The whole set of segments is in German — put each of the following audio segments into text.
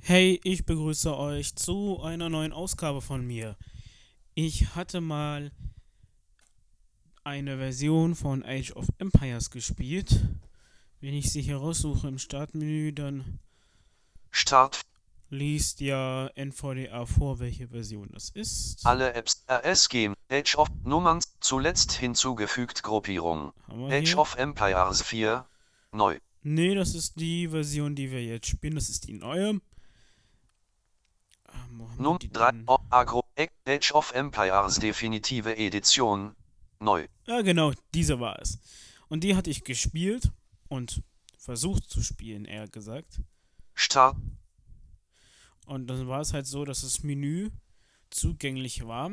Hey, ich begrüße euch zu einer neuen Ausgabe von mir. Ich hatte mal eine Version von Age of Empires gespielt. Wenn ich sie hier raussuche im Startmenü, dann Start. Liest ja NVDA vor, welche Version das ist. Alle Apps RSG. Age of Nummern zuletzt hinzugefügt Gruppierung. Age of Empires 4. Neu. Nee, das ist die Version, die wir jetzt spielen. Das ist die neue. Wir Num die 3. denn? Agro. Age of Empires definitive Edition. Neu. Ja, genau, diese war es. Und die hatte ich gespielt und versucht zu spielen, eher gesagt. Start. Und dann war es halt so, dass das Menü zugänglich war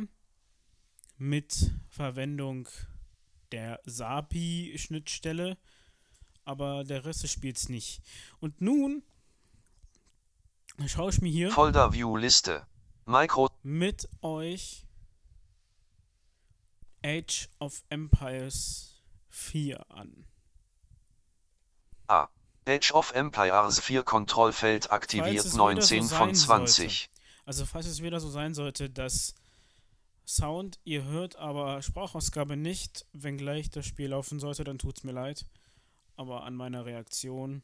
mit Verwendung der SAPI-Schnittstelle, aber der Rest des Spiels nicht. Und nun schaue ich mir hier Folder View Liste. Micro. mit euch Age of Empires 4 an. A. Age of Empires 4 Kontrollfeld aktiviert es wieder so 19 sein von 20. Also falls es wieder so sein sollte, dass Sound ihr hört, aber Sprachausgabe nicht, wenngleich das Spiel laufen sollte, dann tut's mir leid. Aber an meiner Reaktion,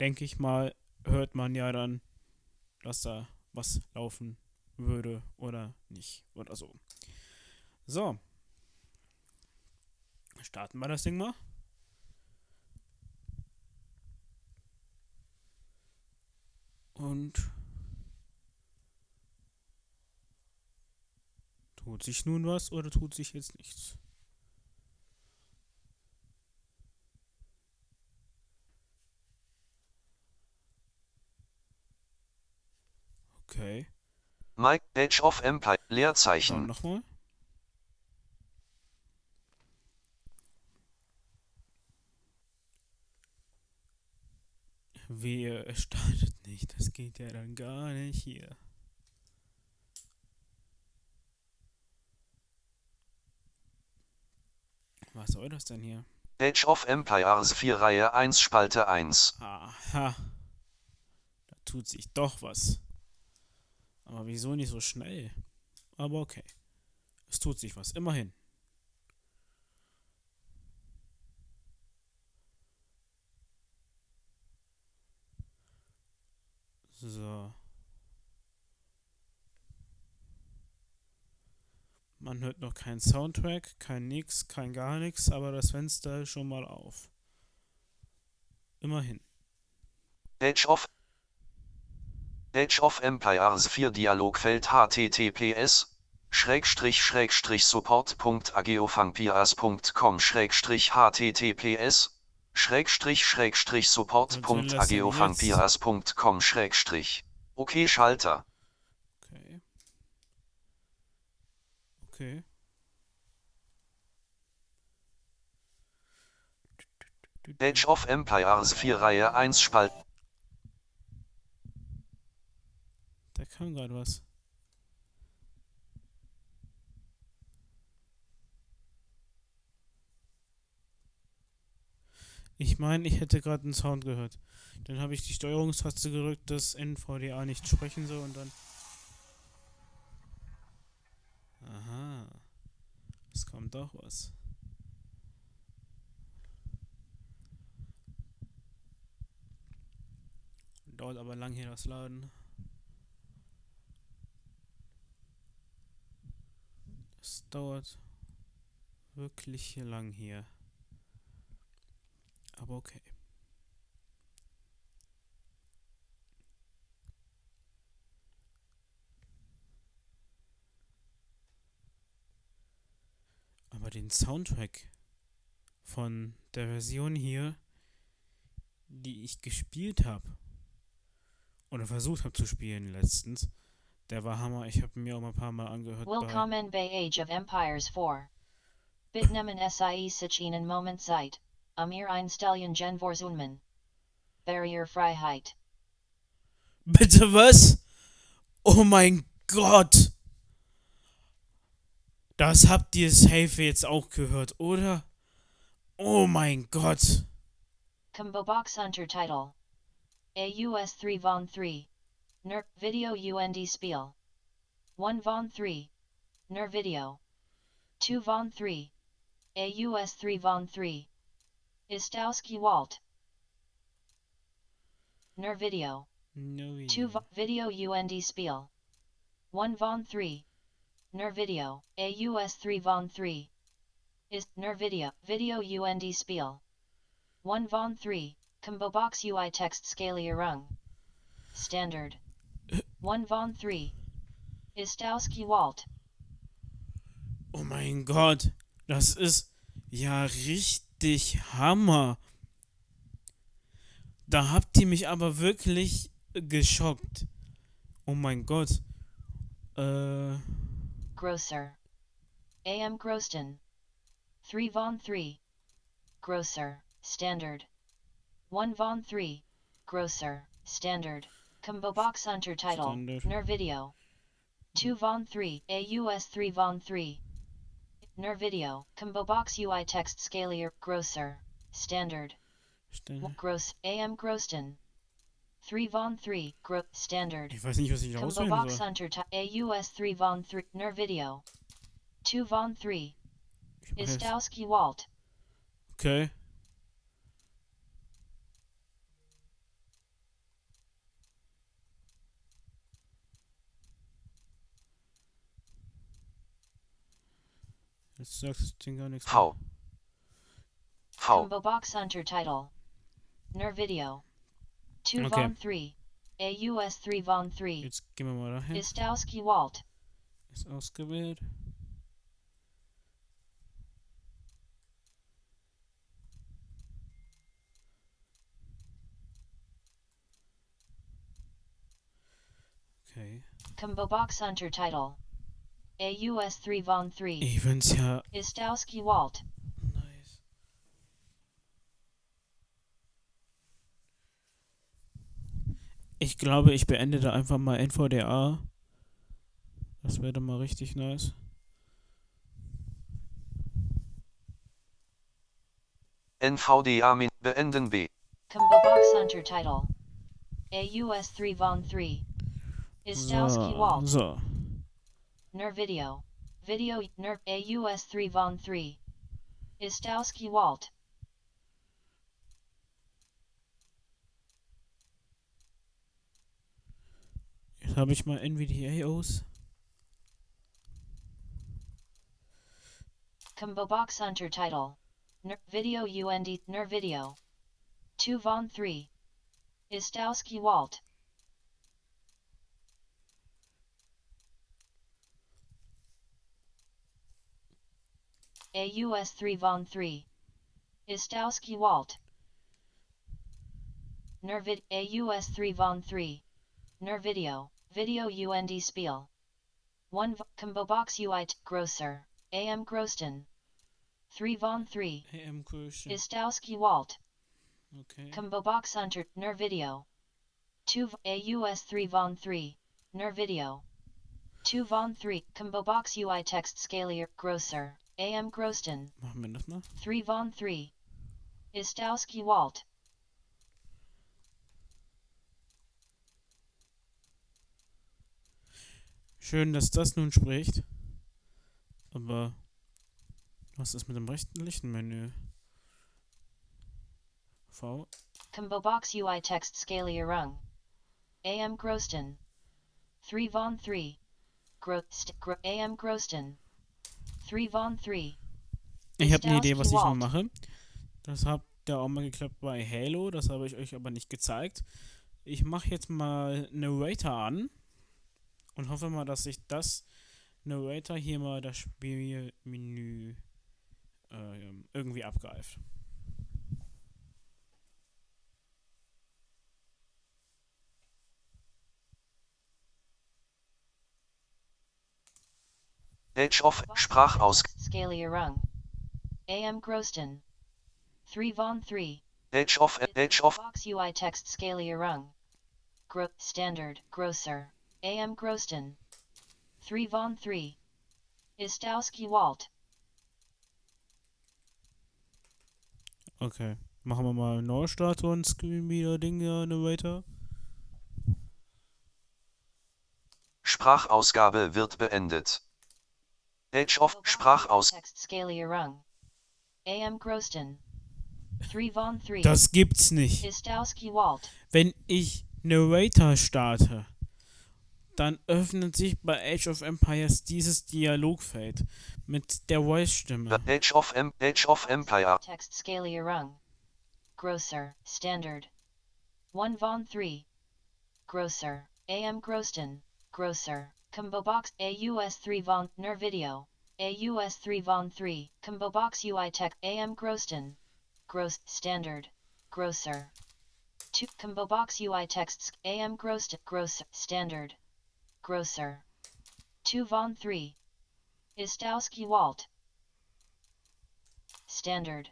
denke ich mal, hört man ja dann, dass da was laufen würde oder nicht oder so. So. Starten wir das Ding mal. Und tut sich nun was oder tut sich jetzt nichts? Okay. Mike. Age of Empire. Dann Leerzeichen. nochmal. Wehe, es startet nicht. Das geht ja dann gar nicht hier. Was soll das denn hier? Age of Empires 4 Reihe 1 Spalte 1. Aha. Da tut sich doch was. Aber wieso nicht so schnell? Aber okay. Es tut sich was. Immerhin. So. Man hört noch keinen Soundtrack, kein nix, kein gar nichts, aber das Fenster ist schon mal auf. Immerhin. Age of Age of Empires 4 Dialogfeld https schrägstrich schrägstrich support.ageofangpias.com schrägstrich https schrägstrich schrägstrich support.ageofangpias.com schrägstrich Okay Schalter Okay. Okay. Age of Empires 4 Reihe 1 Spalt Da kam gerade was. Ich meine, ich hätte gerade einen Sound gehört. Dann habe ich die Steuerungstaste gedrückt, dass NVDA nicht sprechen soll und dann. Aha. Es kommt doch was. Dauert aber lang hier das Laden. Es dauert wirklich lang hier. Aber okay. Aber den Soundtrack von der Version hier, die ich gespielt habe, oder versucht habe zu spielen letztens, der war Hammer. Ich habe mir auch mal ein paar Mal angehört. Willkommen bei Age of Empires 4. Bitnamen SIE sich Ihnen Moment Zeit. Amir einstellen Gen Vorzunman. Barrierefreiheit. Bitte was? Oh mein Gott! Das habt ihr safe jetzt auch gehört, oder? Oh mein Gott. Combo Box Untertitle. AUS 3 Von 3. Ner Video UND Spiel. 1 Von 3. Ner Video. 2 Von 3. AUS 3 Von 3. Istowski Walt. Ner Video. No, 2 Video UND Spiel. 1 Von 3. Ner Video. AUS 3 Von 3. Is Ner Video. Video UND Spiel. 1 Von 3. Combo Box UI Text Skalierung. Standard. 1 Von 3. Istowski Walt. Oh mein Gott. Das ist ja richtig Hammer. Da habt ihr mich aber wirklich geschockt. Oh mein Gott. Äh. Grosser. AM Groston. 3 Von 3. Grosser. Standard. 1 Von 3. Grosser. Standard. Combo Box Untertitle. Standard. Ner Video. 2 Von 3. AUS 3 Von 3. Ner Video. Combo Box UI Text Scalier. Grosser. Standard. Stell- Gross. AM Groston. 3 Von 3. Gro Standard. Ich weiß nicht, was ich Combo auswählen Box soll. Untertitle. AUS 3 Von 3. Ner Video. 2 Von 3. Ich Istowski Walt. Okay. Jetzt sagt das Ding gar nichts. V. V. Combo Box Untertitle. Ner Video. 2 Okay. Von 3. AUS 3 Von 3. Jetzt gehen wir mal dahin. Istowski Walt. Ist ausgewählt. Okay. Combo Box Untertitle. AUS 3 Von 3. Ich find's ja Istowski Walt. nice. Ich glaube, ich beende da einfach mal NVDA. Das wäre dann mal richtig nice. NVDA min beenden B. Combo Box Untertitle. AUS 3 Von 3. Istowski So, Walt. so. Ner Video. Video Ner AUS 3 Von 3. Istowski Walt. Jetzt habe ich mal NVDA aus. Combo Box Untertitle. Ner Video UND Ner Video. 2 Von 3. Istowski Walt. AUS 3 Von 3. Istowski Walt. Ner vid AUS 3 Von 3. Nervideo, Video. UND Spiel. 1 v- Combo Box UI Grosser. AM Groston. 3 Von 3. AM Christian. Istowski Walt. Okay. Combo Box Hunter, Ner Video. 2 v- AUS 3 Von 3, Ner Video. 2 Von 3, Combo Box UI Text Scalier, Grosser, AM Groston, Machen wir das mal. 3 Von 3. Istowski Walt. Schön, dass das nun spricht. Aber was ist mit dem rechten lichten Menü? V. Combo Box UI Text Scalier Rung. AM Groston. 3 Von 3. Gro st gro AM Groston. 3 Von 3. Ich habe eine Idee, was ich mal mache. Das hat ja auch mal geklappt bei Halo, das habe ich euch aber nicht gezeigt. Ich mache jetzt mal Narrator an und hoffe mal, dass sich das Narrator hier mal das Spielmenü äh, irgendwie abgreift. Edge of Sprachaus Scalier Rung. AM Groston. 3 Von 3. Edge of Edge of Box UI text scalier rung. Gro standard grosser. AM Groston. 3 Von 3. Istowski Walt. Okay. Machen wir mal Neustart und Screen wieder Ding, ja, Narrator. Sprachausgabe wird beendet. Edge of Sprachaus Text Scalia Rung. AM Groston. 3 Von 3. Das gibt's nicht. Wenn ich Narrator starte, dann öffnet sich bei Age of Empires dieses Dialogfeld mit der Voice-Stimme. Edge of em Edge of Empire Text Scalia Rung. Grosser. Standard. 1 Von 3. Grosser. AM Groston. Grosser. Combo Box AUS 3 Von Ner Video. AUS 3 Von 3. Combo Box UI Tech AM Groston. Gross Standard. Grosser. 2 Combo Box UI Texts AM Groston. Gross Standard. Grosser. 2 Von 3. Istowski Walt. Standard.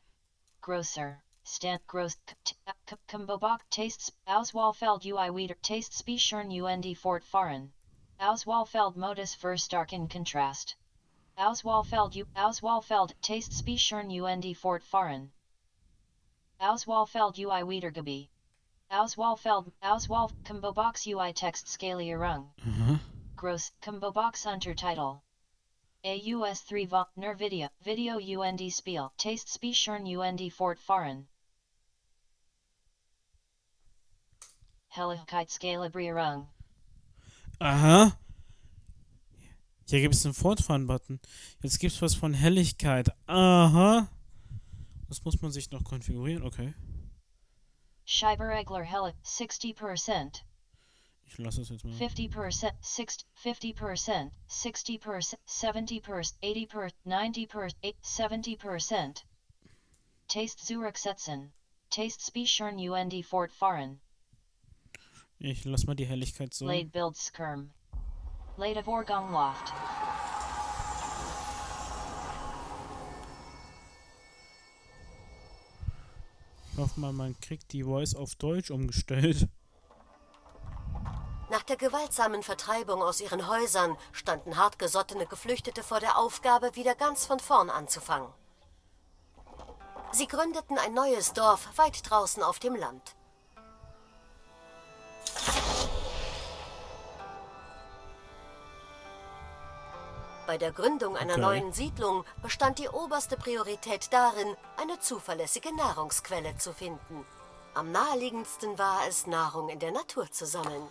Grosser. Stand gross Box tastes Auswahlfeld UI Weeder tastes Beschern UND Fort Fahren. Auswahlfeld modus für starken Kontrast. Auswahlfeld U Auswahlfeld tastes Beschern UND Fort Fahren. Auswahlfeld UI Wiedergabe. Auswahlfeld Auswahl Kombobok UI Text Skalierung. Aha. Gross Kombobok Untertitle. AUS 3 Va Ner Video Video UND Spiel Taste Spiechern UND Fort Fahren Helligkeitsskalibrierung Aha. Hier gibt es einen Fortfahren-Button. Jetzt gibt es was von Helligkeit. Aha. Das muss man sich noch konfigurieren. Okay. Scheiberegler Helle 60% Ich lasse es jetzt mal. 50% 60 50% 60% 70% 80% 90% 70% Taste zurücksetzen Taste Spiechern UND Fort Fahren Ich lasse mal die Helligkeit so. Lade Bildskirm. Lade Vorgang Loft. Ich hoffe mal, man kriegt die Voice auf Deutsch umgestellt. Nach der gewaltsamen Vertreibung aus ihren Häusern standen hartgesottene Geflüchtete vor der Aufgabe, wieder ganz von vorn anzufangen. Sie gründeten ein neues Dorf weit draußen auf dem Land. Bei der Gründung einer Okay. neuen Siedlung bestand die oberste Priorität darin, eine zuverlässige Nahrungsquelle zu finden. Am naheliegendsten war es, Nahrung in der Natur zu sammeln.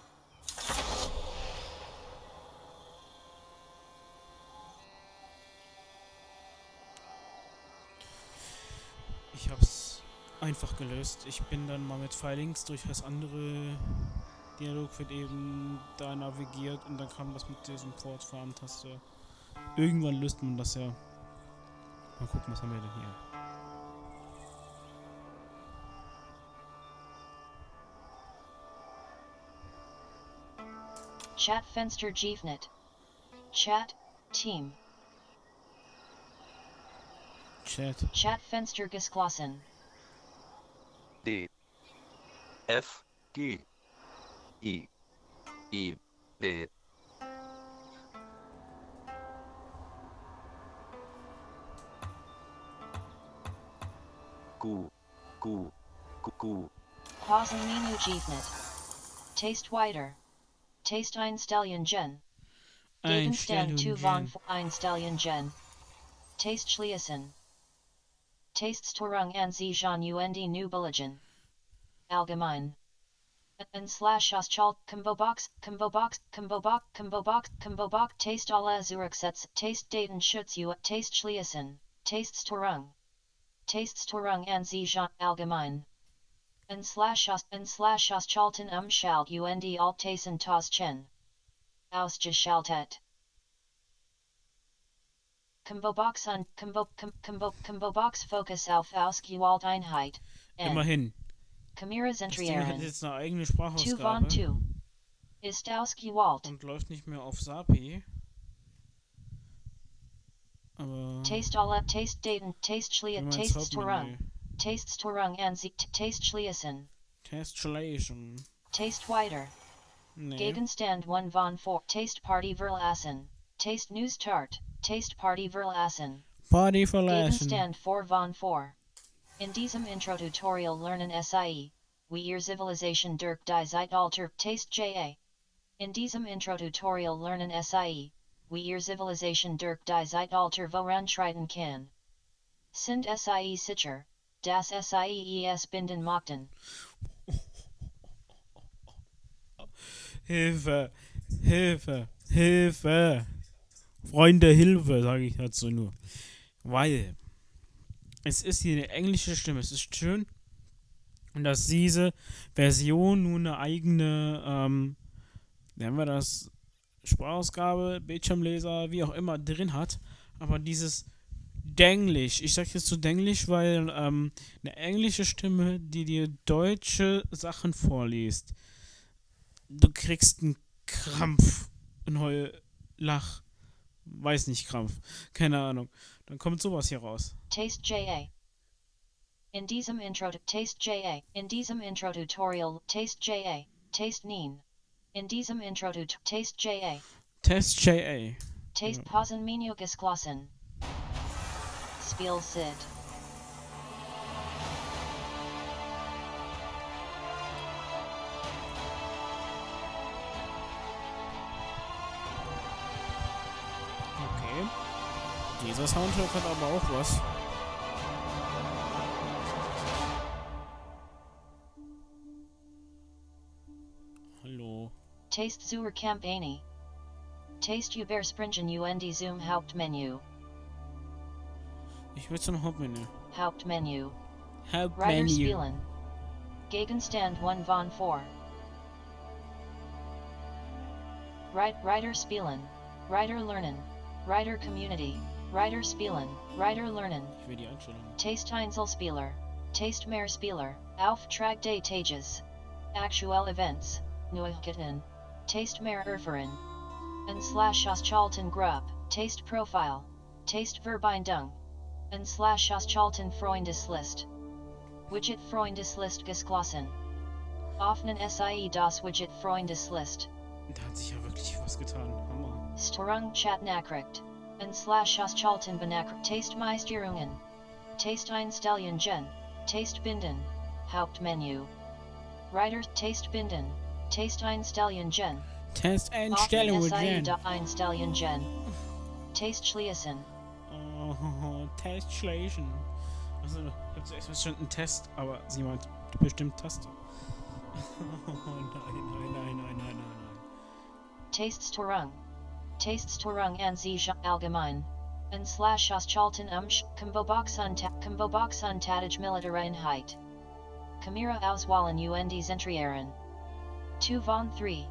Ich hab's einfach gelöst. Ich bin dann mal mit Pfeilings durch das andere Dialogfeld eben da navigiert und dann kam das mit diesem Fortfahren-Taste. Irgendwann löst man das ja. Mal gucken, was haben wir denn hier? Chat Fenster Jiefnet. Chat. Team. Chat. Chat Fenster Geschlossen. D F G I I B Q Q Q Q Pausen Menu Jiefnet. Taste Wider. Taste Einstellungen Gen. Gegenstand 2 von Einstellungen. Einstellungen Gen. Taste Schließen. Tastes Torung an Zijan UND New Billigen. Allgemein. And slash Auschalt combo box combo box combo box combo box combo box taste alla Zurichsets taste Daten Schutz U taste Schließen tastes Torung tastes Torung an Zijan allgemein and slash us and slash us Chalton um shalt UND Altasen tos chen Ausgeschaltet Combo box on combo com, combo combo box focus auf Ausgewalt Einheit and Immerhin. Chimera's Das entry Aaron jetzt eine eigene 2 von 2 Istowski Walt und läuft nicht mehr auf SAPI. Aber Taste all up taste Daten taste wie taste man's tastes Hauptmenü. Torung tastes Torung and Z taste Schließen Testschlation. taste wider Nee. Gegenstand 1 von 4 taste Party Verlassen taste News Chart Taste Party Verlassen. Party verlassen. Gegenstand 4 von 4. In diesem Intro-Tutorial lernen SIE, wie ihr Zivilisation durch die Zeitalter Taste JA. In diesem Intro-Tutorial lernen SIE, wie ihr Zivilisation durch die Zeitalter voranschreiten kann. Sind SIE sicher, das SIEES binden mochten. Hilfe, Hilfe, Hilfe. Freunde, Hilfe, sage ich dazu nur. Weil es ist hier eine englische Stimme. Es ist schön, dass diese Version nun eine eigene, ähm, nennen wir das, Sprachausgabe, Bildschirmleser, wie auch immer drin hat. Aber dieses Denglisch, ich sage jetzt so Denglisch, weil ähm, eine englische Stimme, die dir deutsche Sachen vorliest, du kriegst einen Krampf, einen Heulach, weiß nicht Krampf, keine Ahnung. Dann kommt sowas hier raus. Taste JA. In diesem Intro Taste JA. In diesem Intro Tutorial Taste JA. Taste Neen. In diesem Intro Tut Taste JA. Test JA. Taste Pausen Minio Gesklassen. Spiel Sid. Okay. Dieser Soundtrack hat aber auch was. Taste zur Kampagne. Taste Überspringen UND Zoom Hauptmenü. Ich will zum Hauptmenü. Hauptmenü. Hauptmenü. spielen. Gegenstand 1 von 4. Right, Reiter spielen. Reiter lernen. Reiter Community. Reiter spielen. Reiter lernen. Ich will die Einstellung. Taste Einzelspieler. Taste mehr Spieler. Auftrag des Tages. Actual Events. Neuigkeiten. Taste mehr Erfahren. Und slash Auschalten Grupp. Taste Profile. Taste Verbindung. And slash Auschalten Freundeslist. Widget Freundeslist geschlossen. Offenen SIE das Widget Freundeslist. Da hat sich ja wirklich was getan. Hammer. Strung Chatnachricht. Und slash Auschalten Benachricht. Taste Meisterungen. Taste Einstellungen Gen. Taste Binden. Hauptmenü. Writer Taste Binden. Taste Einstellungen Gen. Testeinstellung SIE Gen. da Einstellungen Gen. Taste Schließen. Oh, Testschleichen. Also, ich hab zuerst verstanden Test, aber sie meint bestimmt Taste. Oh nein, nein, nein, nein, nein, nein, nein. Tastes Torung. Tastes Torung an sich allgemein. Und slash Auschalten umsch. Combobox unta Combobox untatage Militäreinheit. Kamira Auswahlen UNDs Entrieren. 2 von 3.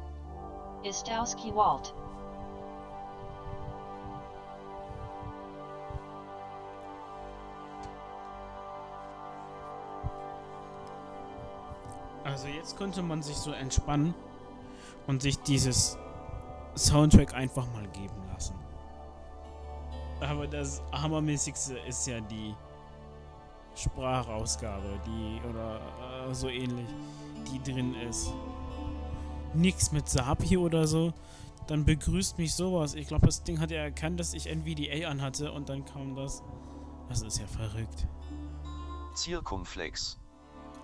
Ist ausgewählt. Also jetzt könnte man sich so entspannen und sich dieses Soundtrack einfach mal geben lassen. Aber das hammermäßigste ist ja die Sprachausgabe, die oder äh, so ähnlich, die drin ist. Nix mit Sapi oder so. Dann begrüßt mich sowas. Ich glaube, das Ding hat ja erkannt, dass ich NVDA anhatte und dann kam das. Das ist ja verrückt. Circumflex.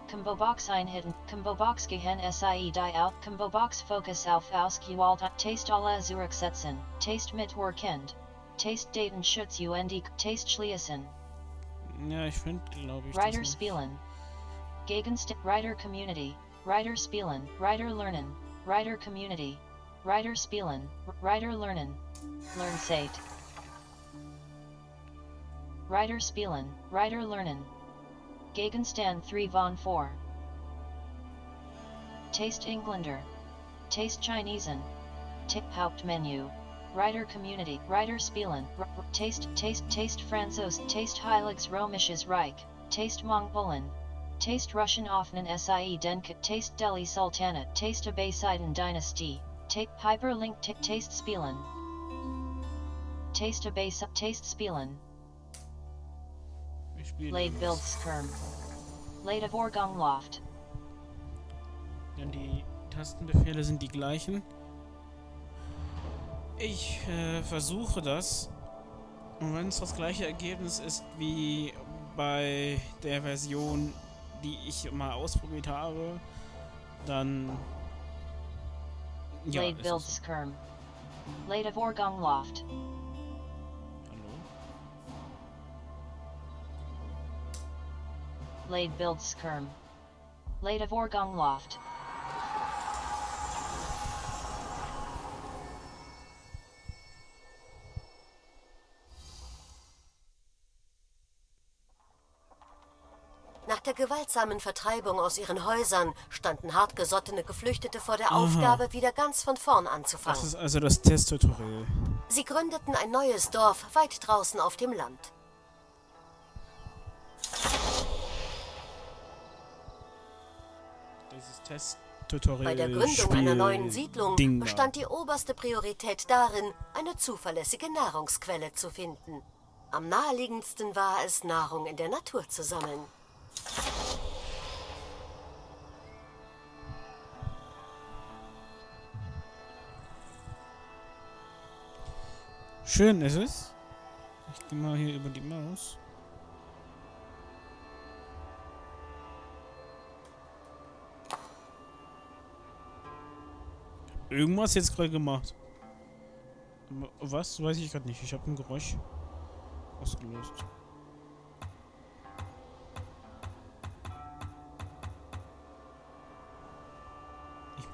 Combobox einhitten. Combobox gehen SIE die out. Combobox focus auf ausgewählt. Taste alle zurücksetzen. Taste mit Workend. Taste Datenschutz UND. Taste schließen. Ja, ich finde, glaube ich. Writer das spielen. Gegenstand Writer Community. Writer spielen. Writer lernen. Writer Community. Writer spielen. Writer lernen. Learn Sate. Writer spielen. Writer lernen. Gegenstand 3 von 4. Taste Engländer. Taste Chinesen. Tip Hauptmenü. Writer Community. Writer spielen. Taste Taste Taste Franzos. Taste Heiliges Römisches Reich. Taste Mongolen. Taste Russian Offenen SIE Denka. Taste Delhi Sultanate. Taste Abbasidin Dynasty. Take Hyperlink. T taste Spielen. Taste Abbas. Taste Spielen. Lade. Bildskirm. Lade Vorgang Loft. Denn die Tastenbefehle sind die gleichen. Ich äh, versuche das Und wenn es das gleiche Ergebnis ist wie bei der Version, die ich mal ausprobiert habe, dann. Ja, Blade builds skirm. Blade of Orgong Loft. Hallo? Blade builds skirm. Blade of Orgong Loft. Der gewaltsamen Vertreibung aus ihren Häusern standen hartgesottene Geflüchtete vor der Aufgabe, wieder ganz von vorn Das anzufangen. ist also das Testtutorial. Sie gründeten ein neues Dorf weit draußen auf dem Land. Dieses Testtutorial. Bei der Gründung einer neuen Spiel- Siedlung Ding bestand die oberste Priorität darin, eine zuverlässige Nahrungsquelle zu finden. Am naheliegendsten war es, Nahrung in der Natur zu sammeln. Schön ist es. Ich gehe mal hier über die Maus. Irgendwas jetzt gerade gemacht. Was? Weiß ich gerade nicht. Ich habe ein Geräusch ausgelöst.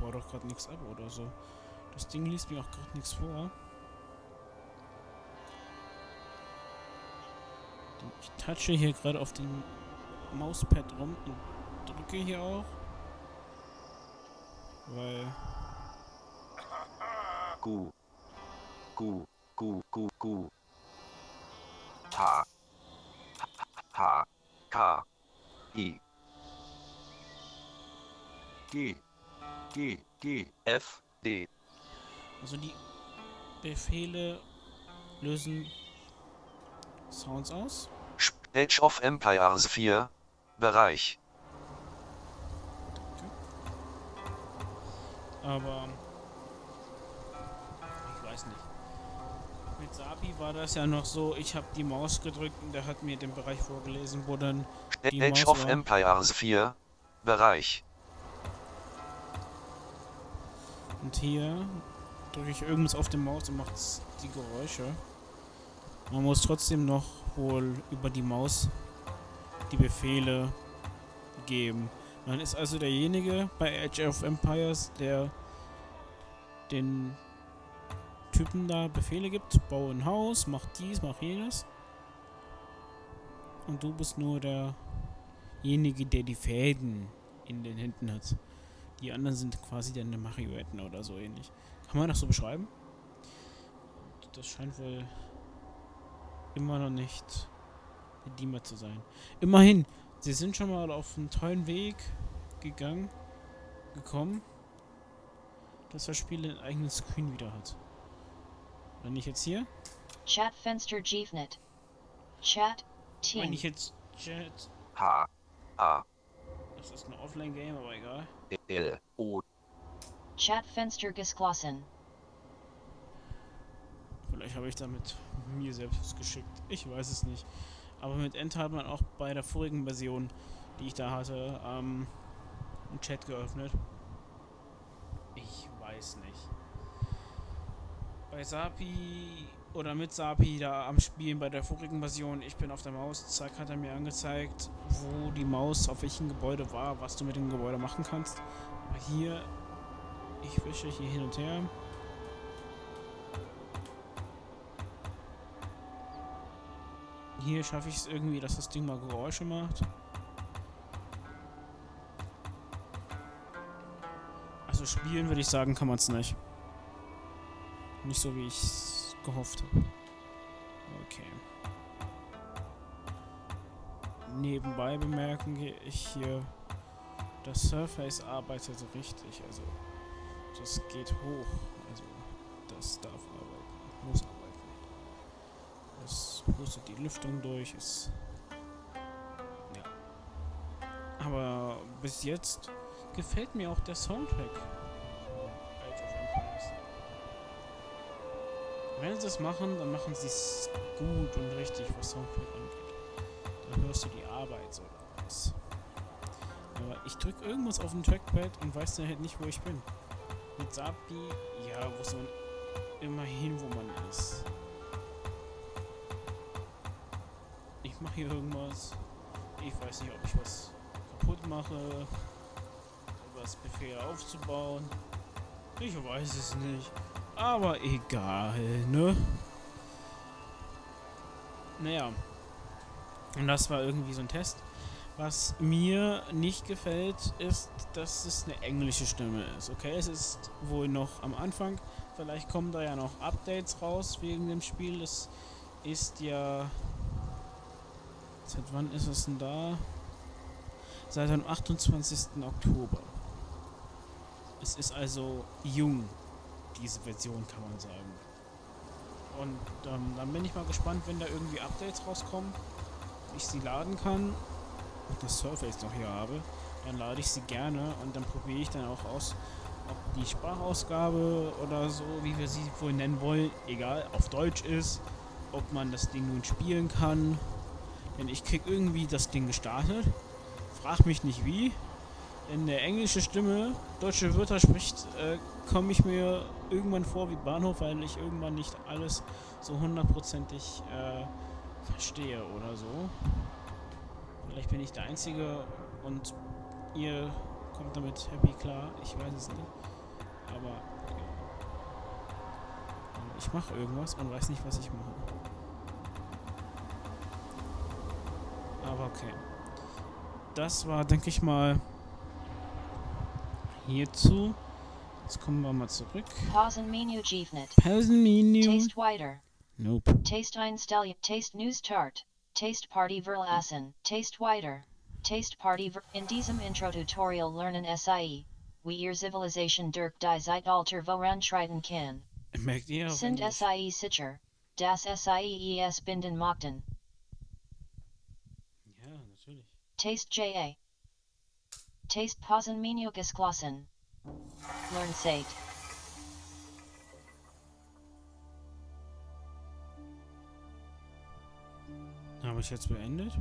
Baue doch gerade nichts ab oder so. Das Ding liest mir auch gerade nichts vor. Ich touche hier gerade auf dem Mauspad rum und drücke hier auch. Weil. Gu. Gu, Gu, Gu, Gu. H. H. K. I. G. G. G. F. D. Also die Befehle lösen Sounds aus. Age of Empires 4. Bereich. Aber ich weiß nicht. Mit Sapi war das ja noch so, ich habe die Maus gedrückt und der hat mir den Bereich vorgelesen, wo dann die Age Maus of war. Empires 4. Bereich. Und hier drücke ich irgendwas auf die Maus und macht die Geräusche. Man muss trotzdem noch wohl über die Maus die Befehle geben. Man ist also derjenige bei Age of Empires, der den Typen da Befehle gibt. Bau ein Haus, mach dies, mach jenes. Und du bist nur derjenige, der die Fäden in den Händen hat. Die anderen sind quasi deine Marionetten oder so ähnlich. Kann man das so beschreiben? Das scheint wohl immer noch nicht Redeemer zu sein. Immerhin, sie sind schon mal auf einen tollen Weg gegangen, gekommen, dass das Spiel einen eigenen Screen wieder hat. Wenn ich jetzt hier, Chat Fenster Jeevnet. Chat. wenn Team. ich jetzt Chat, H. A. das ist ein Offline-Game, aber egal. L. O. Chat Fenster Geschlossen. Vielleicht habe ich damit mir selbst geschickt. Ich weiß es nicht. Aber mit Enter hat man auch bei der vorigen Version, die ich da hatte, ähm, einen Chat geöffnet. Ich weiß nicht. Bei Sapi oder mit Sapi da am Spielen bei der vorigen Version, ich bin auf der Maus, zack, hat er mir angezeigt, wo die Maus auf welchem Gebäude war, was du mit dem Gebäude machen kannst. Aber hier, ich wische hier hin und her. Hier schaffe ich es irgendwie, dass das Ding mal Geräusche macht. Also spielen würde ich sagen, kann man es nicht. Nicht so, wie ich es gehofft habe. Okay. Nebenbei bemerken ich hier, das Surface arbeitet richtig. Also das geht hoch. Also das darf arbeiten, muss arbeiten. Es pustet die Lüftung durch. Es ja. Aber bis jetzt gefällt mir auch der Soundtrack. Wenn sie es machen, dann machen sie es gut und richtig, was Soundtrack angeht. Dann hörst du die Arbeit so daraus. Aber ich drück irgendwas auf dem Trackpad und weiß dann halt nicht, wo ich bin. Mit Sapi, ja, wo man immer hin, wo man ist. Ich mache hier irgendwas. Ich weiß nicht, ob ich was kaputt mache. Das Befehl aufzubauen. Ich weiß es nicht. Aber egal, ne? Naja. Und das war irgendwie so ein Test. Was mir nicht gefällt, ist, dass es eine englische Stimme ist. Okay, es ist wohl noch am Anfang. Vielleicht kommen da ja noch Updates raus wegen dem Spiel. Es ist ja. Seit wann ist es denn da? Seit dem 28. Oktober. Es ist also jung, diese Version, kann man sagen. Und ähm, dann bin ich mal gespannt, wenn da irgendwie Updates rauskommen, ich sie laden kann und das Surface noch hier habe, dann lade ich sie gerne und dann probiere ich dann auch aus, ob die Sprachausgabe oder so, wie wir sie wohl nennen wollen, egal, auf Deutsch ist, ob man das Ding nun spielen kann. Denn ich krieg irgendwie das Ding gestartet, frag mich nicht wie, in der englischen Stimme deutsche Wörter spricht, äh, komme ich mir irgendwann vor wie Bahnhof, weil ich irgendwann nicht alles so hundertprozentig äh, verstehe oder so. Vielleicht bin ich der Einzige und ihr kommt damit happy klar. Ich weiß es nicht. Aber ja. Ich mache irgendwas und weiß nicht, was ich mache. Aber okay. Das war, denke ich mal, hierzu. Jetzt kommen wir mal zurück. Pausenmenu Givnet. Pausenmenü. Taste wider. Nope. Taste Einstellung. Taste News Chart. Taste Party Verlassen. Taste wider. Taste Party Ver In diesem Intro Tutorial lernen SIE. Wie ihr Zivilisation durch die Zeitalter voranschreiten kann. Merkt ihr? auf Sind Englisch? SIE sicher. Das SIES binden mochten. Ja, natürlich. Taste JA. Taste Pausenmenu geschlossen. Learn Sate. Habe ich jetzt beendet?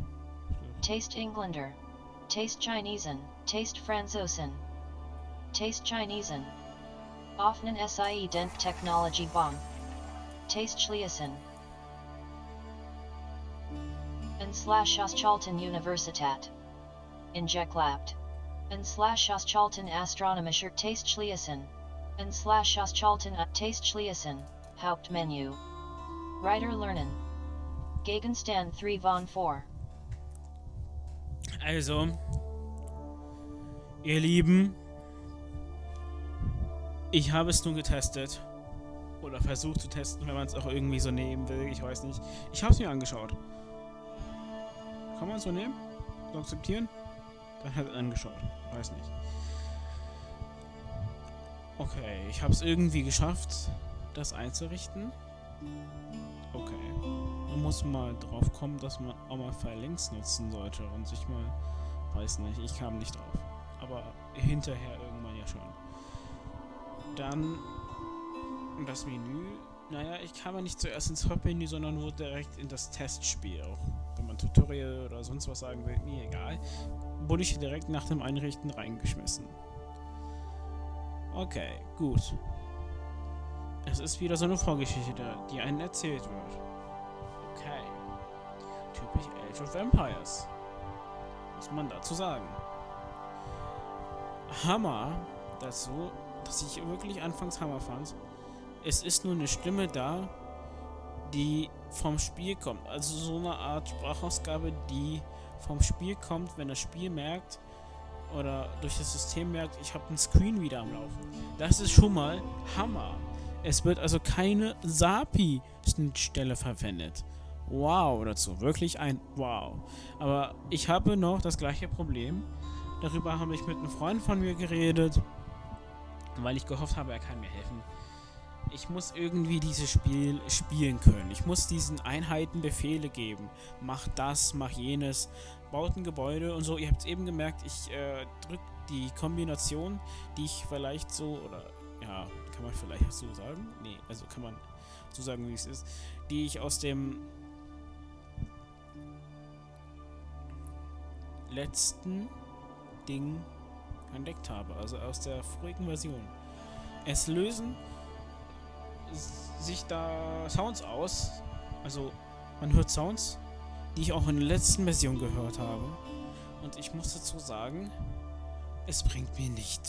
Taste Englander. Taste Chinesen. Taste Franzosen. Taste Chinesen. Offenen SIE Dent Technology Bomb. Taste Schließen. And slash Oschalten Universitat. Injecklabt. And slash Oschalten Astronomischer Taste Schließen. And slash Oschalten Taste Schließen. Hauptmenü. Writer Lernen. Gegenstand 3 von 4. Also, ihr Lieben, ich habe es nun getestet. Oder versucht zu testen, wenn man es auch irgendwie so nehmen will. Ich weiß nicht. Ich habe es mir angeschaut. Kann man es so nehmen? So akzeptieren? Dann angeschaut. Weiß nicht. Okay, ich habe es irgendwie geschafft, das einzurichten. Okay. Man muss mal drauf kommen, dass man auch mal Phalanx nutzen sollte und sich mal, weiß nicht, ich kam nicht drauf. Aber hinterher irgendwann ja schon. Dann das Menü. Naja, ich kam ja nicht zuerst ins Hauptmenü, sondern nur direkt in das Testspiel. Auch wenn man Tutorial oder sonst was sagen will, mir egal. Wurde ich direkt nach dem Einrichten reingeschmissen. Okay, gut. Es ist wieder so eine Vorgeschichte, die einen erzählt wird. Okay. Typisch Age of Empires. Muss man dazu sagen. Hammer dazu, dass ich wirklich anfangs Hammer fand. Es ist nur eine Stimme da, die vom Spiel kommt. Also so eine Art Sprachausgabe, die vom Spiel kommt, wenn das Spiel merkt oder durch das System merkt, ich habe einen Screen wieder am Laufen. Das ist schon mal Hammer. Es wird also keine SAPI-Schnittstelle verwendet. Wow dazu. Wirklich ein Wow. Aber ich habe noch das gleiche Problem. Darüber habe ich mit einem Freund von mir geredet, weil ich gehofft habe, er kann mir helfen. Ich muss irgendwie dieses Spiel spielen können. Ich muss diesen Einheiten Befehle geben. Mach das, mach jenes, baut ein Gebäude und so. Ihr habt es eben gemerkt, ich äh, drücke die Kombination, die ich vielleicht so, oder ja, kann man vielleicht so sagen? Nee, also kann man zu sagen, wie es ist, die ich aus dem letzten Ding entdeckt habe, also aus der vorigen Version. Es lösen sich da Sounds aus, also man hört Sounds, die ich auch in der letzten Version gehört habe. Und ich muss dazu sagen, es bringt mir nicht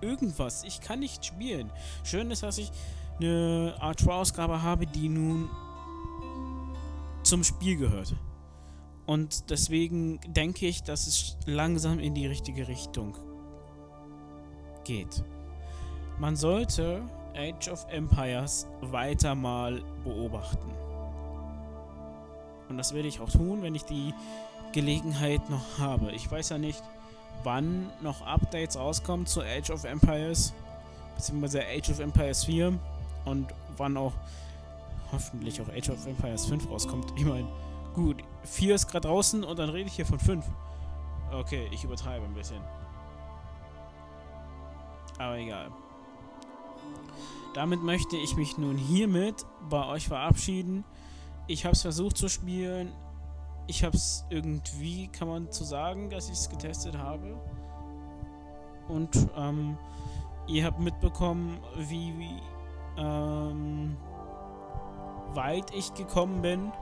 irgendwas. Ich kann nicht spielen. Schön ist, dass ich eine Art Ausgabe habe, die nun zum Spiel gehört. Und deswegen denke ich, dass es langsam in die richtige Richtung geht. Man sollte Age of Empires weiter mal beobachten. Und das werde ich auch tun, wenn ich die Gelegenheit noch habe. Ich weiß ja nicht, wann noch Updates rauskommen zu Age of Empires, beziehungsweise Age of Empires 4 und wann auch hoffentlich auch Age of Empires 5 rauskommt. Ich meine, gut, 4 ist gerade draußen und dann rede ich hier von 5. Okay, ich übertreibe ein bisschen. Aber egal. Damit möchte ich mich nun hiermit bei euch verabschieden. Ich habe es versucht zu spielen. Ich habe es irgendwie, kann man zu sagen, dass ich es getestet habe. Und ähm, ihr habt mitbekommen, wie, wie ähm, weit ich gekommen bin.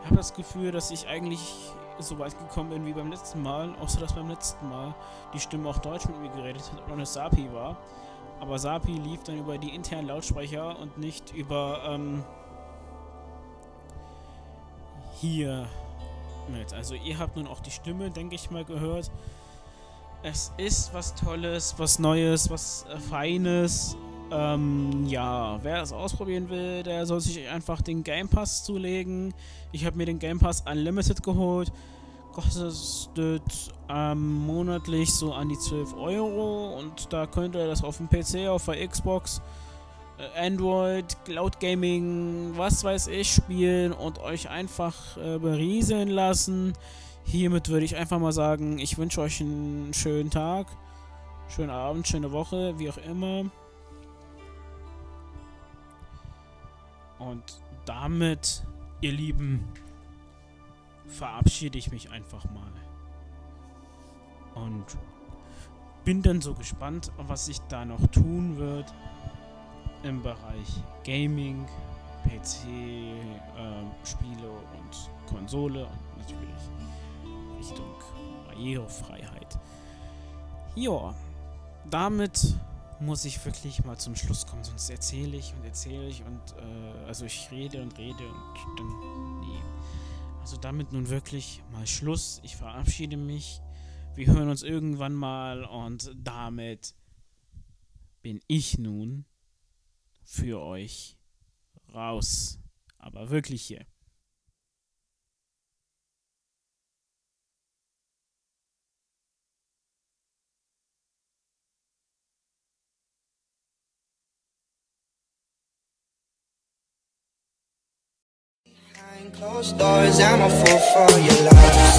Ich habe das Gefühl, dass ich eigentlich so weit gekommen bin wie beim letzten Mal, außer dass beim letzten Mal die Stimme auch Deutsch mit mir geredet hat und eine Sapi war. Aber Sapi lief dann über die internen Lautsprecher und nicht über ähm, hier mit. Also ihr habt nun auch die Stimme, denke ich mal, gehört. Es ist was Tolles, was Neues, was äh, Feines. Ähm, ja, wer es ausprobieren will, der soll sich einfach den Game Pass zulegen. Ich habe mir den Game Pass Unlimited geholt kostet ähm, monatlich so an die 12 Euro und da könnt ihr das auf dem PC, auf der Xbox, äh, Android, Cloud Gaming, was weiß ich, spielen und euch einfach äh, berieseln lassen. Hiermit würde ich einfach mal sagen, ich wünsche euch einen schönen Tag, schönen Abend, schöne Woche, wie auch immer. Und damit, ihr Lieben, verabschiede ich mich einfach mal. Und bin dann so gespannt, was sich da noch tun wird im Bereich Gaming, PC, äh, Spiele und Konsole und natürlich Richtung Barrierefreiheit. Ja, damit muss ich wirklich mal zum Schluss kommen, sonst erzähle ich und erzähle ich und äh, also ich rede und rede und dann nee. Also damit nun wirklich mal Schluss. Ich verabschiede mich. Wir hören uns irgendwann mal und damit bin ich nun für euch raus. Aber wirklich hier. Behind closed doors, I'm a fool for your love.